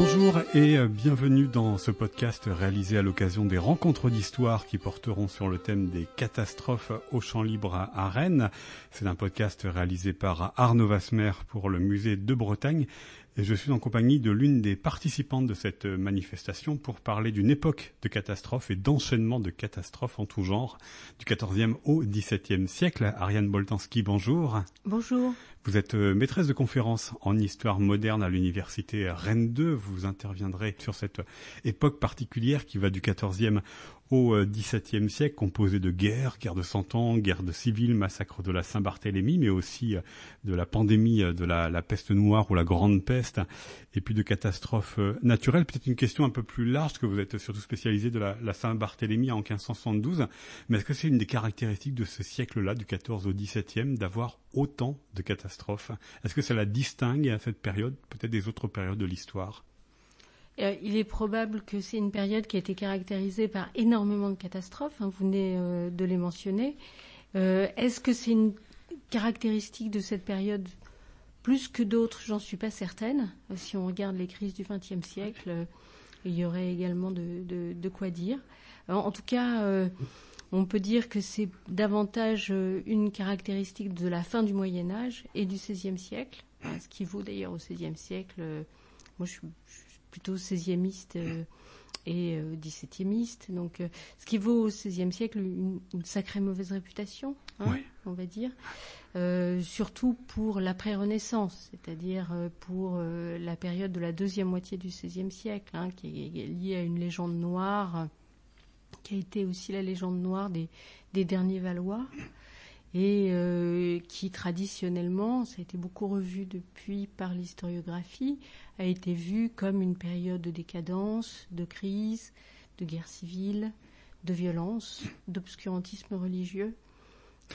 Bonjour et bienvenue dans ce podcast réalisé à l'occasion des rencontres d'histoire qui porteront sur le thème des catastrophes au champ libre à Rennes. C'est un podcast réalisé par Arnaud Vasmer pour le musée de Bretagne et je suis en compagnie de l'une des participantes de cette manifestation pour parler d'une époque de catastrophes et d'enchaînement de catastrophes en tout genre, du XIVe au XVIIe siècle. Ariane Boltanski, bonjour. Bonjour. Vous êtes euh, maîtresse de conférence en histoire moderne à l'université Rennes 2. Vous interviendrez sur cette époque particulière qui va du XIVe au euh, XVIIe siècle, composé de guerres, guerre de Cent Ans, guerre de civile, massacre de la Saint-Barthélemy, mais aussi euh, de la pandémie de la, peste noire ou la grande peste, et puis de catastrophes naturelles. Peut-être une question un peu plus large, que vous êtes surtout spécialisé de la, Saint-Barthélemy en 1572, mais est-ce que c'est une des caractéristiques de ce siècle-là, du XIV au XVIIe, d'avoir autant de catastrophes? Est-ce que ça la distingue à cette période, peut-être des autres périodes de l'histoire? Euh, il est probable que c'est une période qui a été caractérisée par énormément de catastrophes, hein, vous venez euh, de les mentionner. Euh, est-ce que c'est une caractéristique de cette période plus que d'autres? J'en suis pas certaine. Si on regarde les crises du XXe siècle, il y aurait également de, quoi dire. en tout cas, on peut dire que c'est davantage une caractéristique de la fin du Moyen Âge et du XVIe siècle, ce qui vaut d'ailleurs au XVIe siècle. Moi, je plutôt XVIe-iste euh, et XVIIe-iste. Donc, ce qui vaut au XVIe siècle une, sacrée mauvaise réputation, hein, on va dire. surtout pour l'après-Renaissance, c'est-à-dire pour la période de la deuxième moitié du XVIe siècle, hein, qui est liée à une légende noire qui a été aussi la légende noire des, derniers Valois, et euh, qui traditionnellement, ça a été beaucoup revu depuis par l'historiographie, a été vu comme une période de décadence, de crise, de guerre civile, de violence, d'obscurantisme religieux.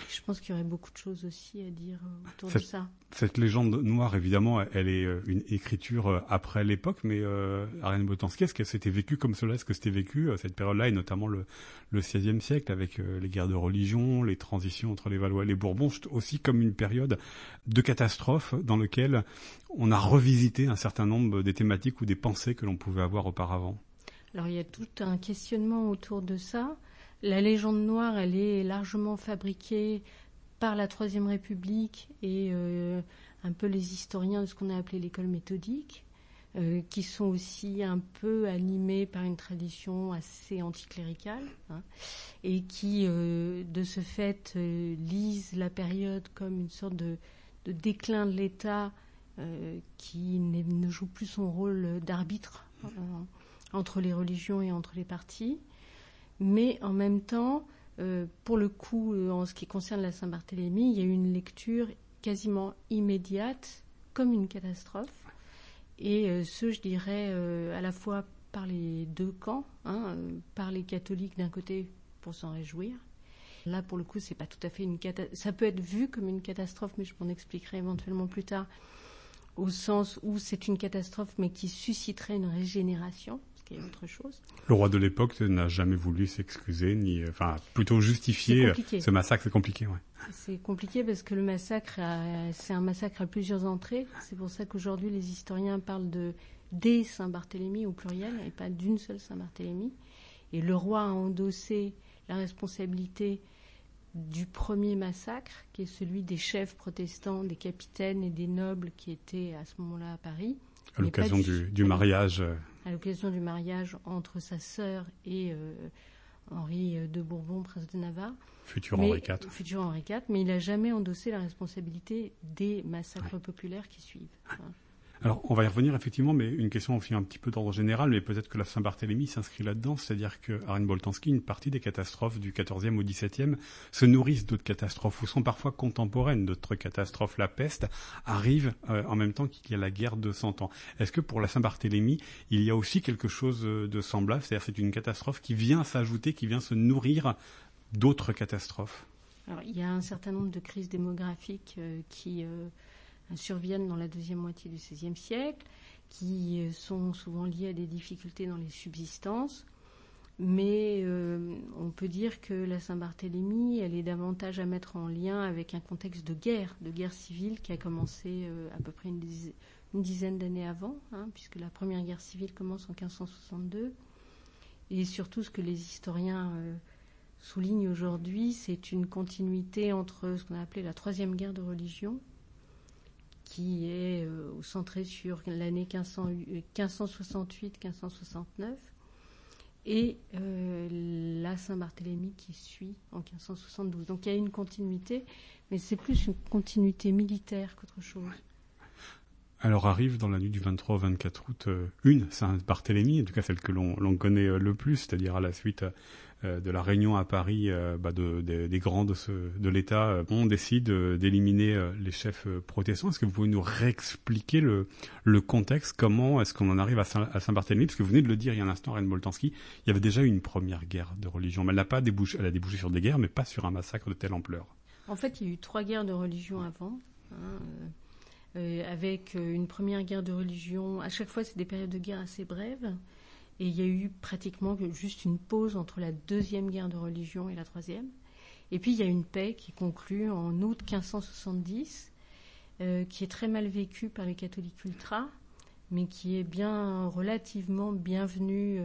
Je pense qu'il y aurait beaucoup de choses aussi à dire euh, autour de ça. Cette légende noire, évidemment, elle est euh, une écriture euh, après l'époque, mais euh, Ariane Botansky, est-ce que c'était vécu comme cela? Est-ce que c'était vécu cette période-là, et notamment le, le XVIe siècle, avec les guerres de religion, les transitions entre les Valois et les Bourbons, aussi comme une période de catastrophe dans laquelle on a revisité un certain nombre des thématiques ou des pensées que l'on pouvait avoir auparavant? Alors il y a tout un questionnement autour de ça. La légende noire, elle est largement fabriquée par la Troisième République et euh, un peu les historiens de ce qu'on a appelé l'école méthodique, euh, qui sont aussi un peu animés par une tradition assez anticléricale hein, et qui, euh, de ce fait, lisent la période comme une sorte de, déclin de l'État qui ne joue plus son rôle d'arbitre entre les religions et entre les partis mais en même temps, euh, pour le coup, euh, en ce qui concerne la Saint-Barthélemy, il y a eu une lecture quasiment immédiate comme une catastrophe. Et euh, ce, je dirais, à la fois par les deux camps, hein, par les catholiques d'un côté pour s'en réjouir. Là, pour le coup, c'est pas tout à fait une catastrophe. Ça peut être vu comme une catastrophe, mais je m'en expliquerai éventuellement plus tard, au sens où c'est une catastrophe, mais qui susciterait une régénération autre chose. Le roi de l'époque n'a jamais voulu s'excuser, ni, enfin, plutôt justifier euh, ce massacre. C'est compliqué, ouais. C'est compliqué parce que le massacre, c'est un massacre à plusieurs entrées. C'est pour ça qu'aujourd'hui, les historiens parlent de des Saint-Barthélemy au pluriel et pas d'une seule Saint-Barthélemy. Et le roi a endossé la responsabilité du premier massacre, qui est celui des chefs protestants, des capitaines et des nobles qui étaient à ce moment-là à Paris. À l'occasion du, mariage. Euh, à l'occasion du mariage entre sa sœur et euh, Henri de Bourbon, prince de Navarre. Futur Henri IV. Futur Henri IV, mais il n'a jamais endossé la responsabilité des massacres populaires qui suivent. Alors, on va y revenir effectivement, mais une question aussi un petit peu d'ordre général, mais peut-être que la Saint-Barthélemy s'inscrit là-dedans, c'est-à-dire que Arène Boltanski, une partie des catastrophes du XIVe au XVIIe se nourrissent d'autres catastrophes ou sont parfois contemporaines d'autres catastrophes. La peste arrive euh, en même temps qu'il y a la guerre de Cent Ans. Est-ce que pour la Saint-Barthélemy, il y a aussi quelque chose euh, de semblable, c'est-à-dire c'est une catastrophe qui vient s'ajouter, qui vient se nourrir d'autres catastrophes? Alors, il y a un certain nombre de crises démographiques euh, qui surviennent dans la deuxième moitié du XVIe siècle, qui euh, sont souvent liées à des difficultés dans les subsistances. Mais euh, on peut dire que la Saint-Barthélemy, elle est davantage à mettre en lien avec un contexte de guerre, de guerre civile qui a commencé euh, à peu près une, dizaine d'années avant, hein, puisque la première guerre civile commence en 1562. Et surtout, ce que les historiens soulignent aujourd'hui, c'est une continuité entre ce qu'on a appelé la troisième guerre de religion, qui est euh, centrée sur l'année 1568-1569, et euh, la Saint-Barthélemy qui suit en 1572. Donc il y a une continuité, mais c'est plus une continuité militaire qu'autre chose. Alors arrive dans la nuit du 23 au 24 août euh, une Saint-Barthélemy, en tout cas celle que l'on connaît euh, le plus, c'est-à-dire à la suite euh, de la réunion à Paris bah des grands de, de l'État, on décide d'éliminer les chefs protestants. Est-ce que vous pouvez nous réexpliquer le, le contexte? Comment est-ce qu'on en arrive à Saint-Barthélemy? Parce que vous venez de le dire il y a un instant, Rennes Boltanski, il y avait déjà eu une première guerre de religion. Mais elle n'a pas débouché, elle a débouché sur des guerres, mais pas sur un massacre de telle ampleur. En fait, il y a eu trois guerres de religion avant. Hein, euh, avec euh, une première guerre de religion. À chaque fois, c'est des périodes de guerre assez brèves. Et il y a eu pratiquement juste une pause entre la deuxième guerre de religion et la troisième. Et puis il y a une paix qui conclut en août 1570, euh, qui est très mal vécue par les catholiques ultras, mais qui est bien relativement bienvenue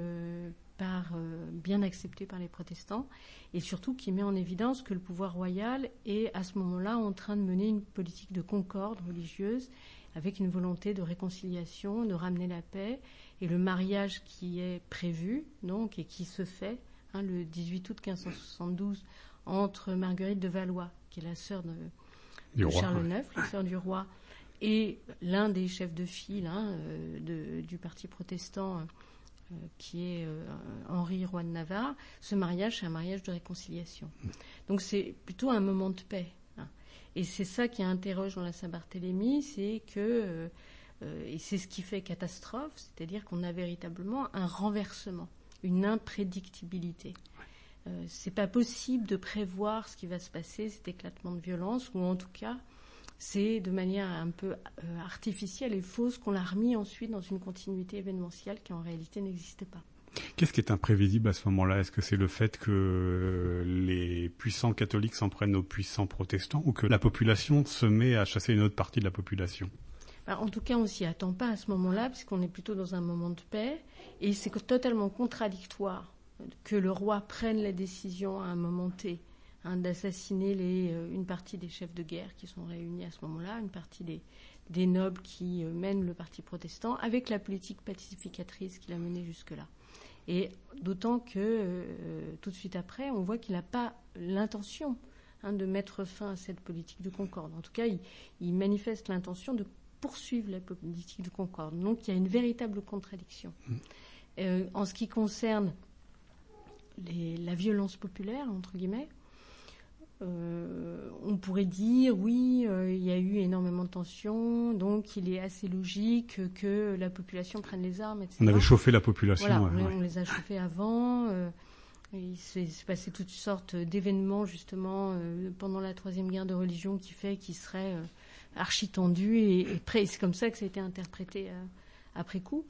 par, euh, bien accepté par les protestants, et surtout qui met en évidence que le pouvoir royal est à ce moment-là en train de mener une politique de concorde religieuse avec une volonté de réconciliation, de ramener la paix, et le mariage qui est prévu, donc, et qui se fait hein, le 18 août 1572 entre Marguerite de Valois, qui est la sœur de, Charles IX, la sœur du roi, et l'un des chefs de file hein, euh, du parti protestant euh, qui est euh, Henri, roi de Navarre, ce mariage, c'est un mariage de réconciliation. Donc c'est plutôt un moment de paix. Hein. Et c'est ça qui interroge dans la Saint-Barthélemy, c'est que, et c'est ce qui fait catastrophe, c'est-à-dire qu'on a véritablement un renversement, une imprédictibilité. c'est pas possible de prévoir ce qui va se passer, cet éclatement de violence, ou en tout cas, c'est de manière un peu euh, artificielle et fausse qu'on l'a remis ensuite dans une continuité événementielle qui en réalité n'existait pas. Qu'est-ce qui est imprévisible à ce moment-là? Est-ce que c'est le fait que les puissants catholiques s'en prennent aux puissants protestants ou que la population se met à chasser une autre partie de la population? En tout cas, on s'y attend pas à ce moment-là, puisqu'on est plutôt dans un moment de paix, et c'est totalement contradictoire que le roi prenne la décision à un moment T Hein, d'assassiner euh, une partie des chefs de guerre qui sont réunis à ce moment-là, une partie des, nobles qui euh, mènent le parti protestant, avec la politique pacificatrice qu'il a menée jusque-là. Et d'autant que euh, tout de suite après, on voit qu'il n'a pas l'intention hein, de mettre fin à cette politique de concorde. En tout cas, il, manifeste l'intention de poursuivre la politique de concorde. Donc il y a une véritable contradiction. Mmh. en ce qui concerne la violence populaire, entre guillemets, euh, on pourrait dire oui, euh, il y a eu énormément de tensions, donc il est assez logique que la population prenne les armes, etc. On avait chauffé la population. on, les a chauffés avant. Euh, il s'est passé toutes sortes d'événements justement pendant la troisième guerre de religion qui fait qu'il serait archi tendu et, et c'est comme ça que ça a été interprété après coup.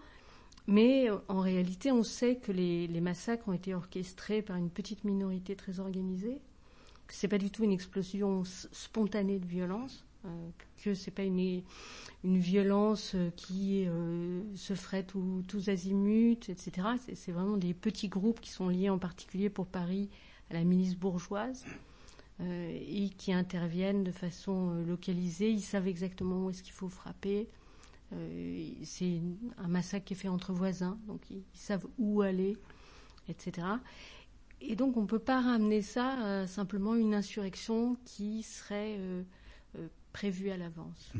Mais en réalité, on sait que les, massacres ont été orchestrés par une petite minorité très organisée c'est pas du tout une explosion spontanée de violence, euh, que c'est pas une, une violence euh, qui euh, se ferait tous azimuts, etc. C'est vraiment des petits groupes qui sont liés en particulier pour Paris à la milice bourgeoise et qui interviennent de façon localisée. Ils savent exactement où est-ce qu'il faut frapper. c'est un massacre qui est fait entre voisins, donc ils savent où aller, etc. Et donc on ne peut pas ramener ça à simplement une insurrection qui serait euh, euh, prévue à l'avance.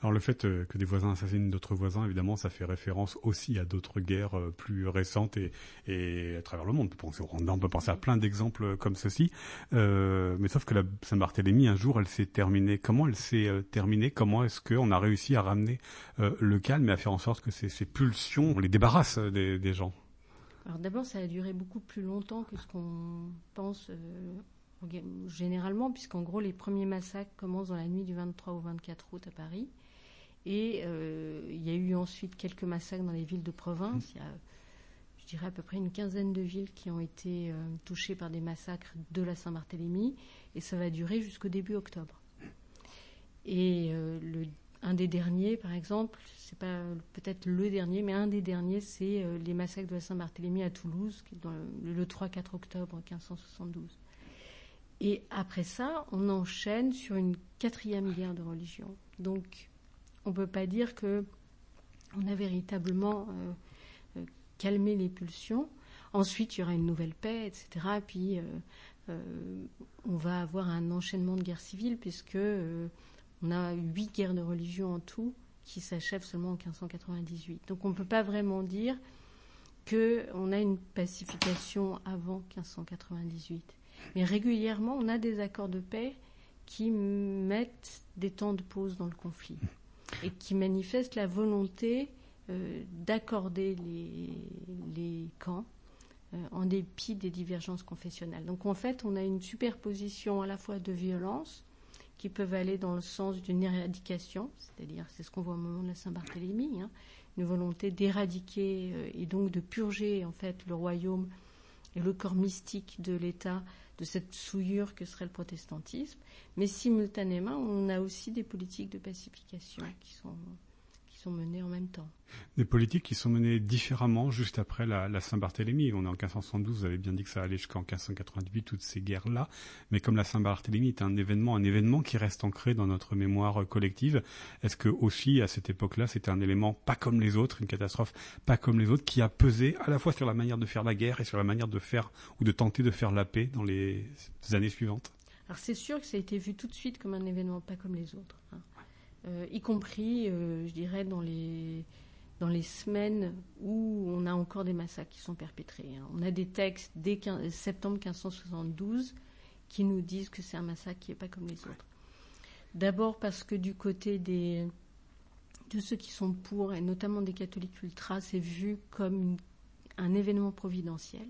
Alors le fait euh, que des voisins assassinent d'autres voisins, évidemment, ça fait référence aussi à d'autres guerres plus récentes et, à travers le monde. On peut penser au Rwanda, on peut penser à plein d'exemples comme ceci. mais sauf que la Saint-Barthélemy, un jour, elle s'est terminée. Comment elle s'est terminée? Comment est-ce qu'on a réussi à ramener le calme et à faire en sorte que ces, pulsions, on les débarrasse des gens? Alors d'abord, ça a duré beaucoup plus longtemps que ce qu'on pense euh, généralement, puisqu'en gros, les premiers massacres commencent dans la nuit du 23 au 24 août à Paris. Et euh, il y a eu ensuite quelques massacres dans les villes de province. Il y a, je dirais, à peu près une quinzaine de villes qui ont été euh, touchées par des massacres de la Saint-Barthélemy. Et ça va durer jusqu'au début octobre. Et le un des derniers, par exemple, c'est pas peut-être le dernier, mais un des derniers, c'est les massacres de la Saint-Barthélemy à Toulouse, le 3-4 octobre 1572. Et après ça, on enchaîne sur une quatrième guerre de religion. Donc, on ne peut pas dire que on a véritablement calmé les pulsions. Ensuite, il y aura une nouvelle paix, etc. Puis, euh, euh, on va avoir un enchaînement de guerres civiles, puisque euh, on a huit guerres de religion en tout qui s'achèvent seulement en 1598. Donc, on ne peut pas vraiment dire qu'on a une pacification avant 1598. Mais régulièrement, on a des accords de paix qui mettent des temps de pause dans le conflit et qui manifestent la volonté d'accorder les camps euh, en dépit des divergences confessionnelles. Donc en fait, on a une superposition à la fois de violences qui peuvent aller dans le sens d'une éradication, c'est-à-dire c'est ce qu'on voit au moment de la Saint-Barthélemy, hein, une volonté d'éradiquer euh, et donc de purger en fait le royaume et le corps mystique de l'État de cette souillure que serait le protestantisme, mais simultanément on a aussi des politiques de pacification qui sont sont menées en même temps. Des politiques qui sont menées différemment juste après la, Saint-Barthélemy. On est en 1572, vous avez bien dit que ça allait jusqu'en 1588, toutes ces guerres-là. Mais comme la Saint-Barthélemy est un événement, un événement qui reste ancré dans notre mémoire collective, est-ce que aussi à cette époque-là, c'était un élément pas comme les autres, une catastrophe pas comme les autres, qui a pesé à la fois sur la manière de faire la guerre et sur la manière de faire ou de tenter de faire la paix dans les années suivantes? Alors c'est sûr que ça a été vu tout de suite comme un événement pas comme les autres. Hein. Euh, y compris, euh, je dirais, dans les, dans les semaines où on a encore des massacres qui sont perpétrés. Hein. On a des textes dès septembre 1572 qui nous disent que c'est un massacre qui n'est pas comme les autres. D'abord parce que du côté des, de ceux qui sont pour, et notamment des catholiques ultras, c'est vu comme un événement providentiel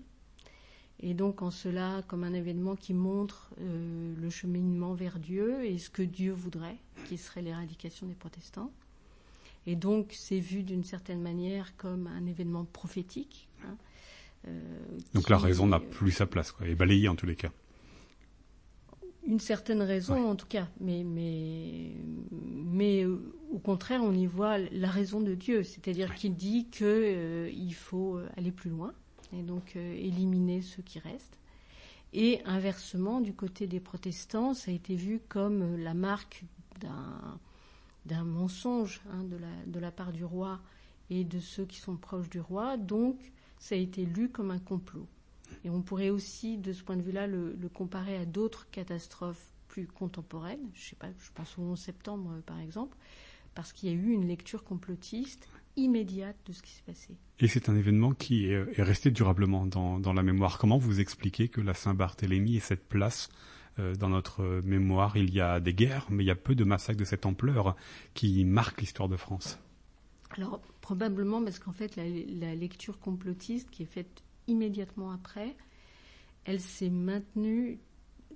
et donc en cela comme un événement qui montre euh, le cheminement vers Dieu et ce que Dieu voudrait, qui serait l'éradication des protestants. Et donc c'est vu d'une certaine manière comme un événement prophétique. Hein, euh, donc la raison n'a plus sa place, quoi, est balayée en tous les cas. Une certaine raison en tout cas, mais, mais, mais euh, au contraire on y voit la raison de Dieu, c'est-à-dire qu'il dit qu'il faut aller plus loin et donc euh, éliminer ceux qui restent. Et inversement, du côté des protestants, ça a été vu comme euh, la marque d'un mensonge hein, de, la, de la part du roi et de ceux qui sont proches du roi. Donc, ça a été lu comme un complot. Et on pourrait aussi, de ce point de vue-là, le, le, comparer à d'autres catastrophes plus contemporaines. Je sais pas, je pense au 11 septembre, euh, par exemple, parce qu'il y a eu une lecture complotiste immédiate de ce qui s'est passé. Et c'est un événement qui est, resté durablement dans, la mémoire. Comment vous expliquez que la Saint-Barthélemy ait cette place euh, dans notre mémoire? Il y a des guerres, mais il y a peu de massacres de cette ampleur qui marquent l'histoire de France. Alors, probablement parce qu'en fait, la, lecture complotiste qui est faite immédiatement après, elle s'est maintenue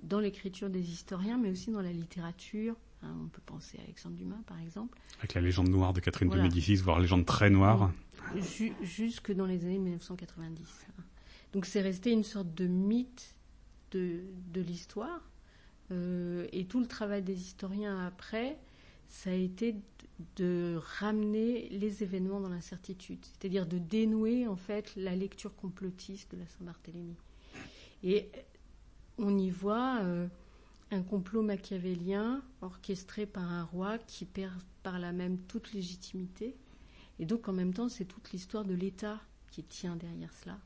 dans l'écriture des historiens, mais aussi dans la littérature, Hein, on peut penser à Alexandre Dumas, par exemple. Avec la légende noire de Catherine de Médicis, voire la légende très noire. jusque dans les années 1990. Hein. Donc c'est resté une sorte de mythe de, l'histoire. Euh, et tout le travail des historiens après, ça a été de ramener les événements dans l'incertitude, c'est-à-dire de dénouer en fait la lecture complotiste de la Saint-Barthélemy. Et on y voit euh, un complot machiavélien orchestré par un roi qui perd par là même toute légitimité. Et donc en même temps, c'est toute l'histoire de l'État qui tient derrière cela.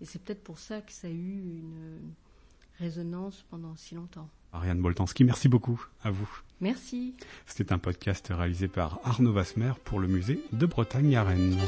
Et c'est peut-être pour ça que ça a eu une résonance pendant si longtemps. Ariane Boltanski, merci beaucoup à vous. Merci. C'était un podcast réalisé par Arnaud Vasmer pour le musée de Bretagne à Rennes.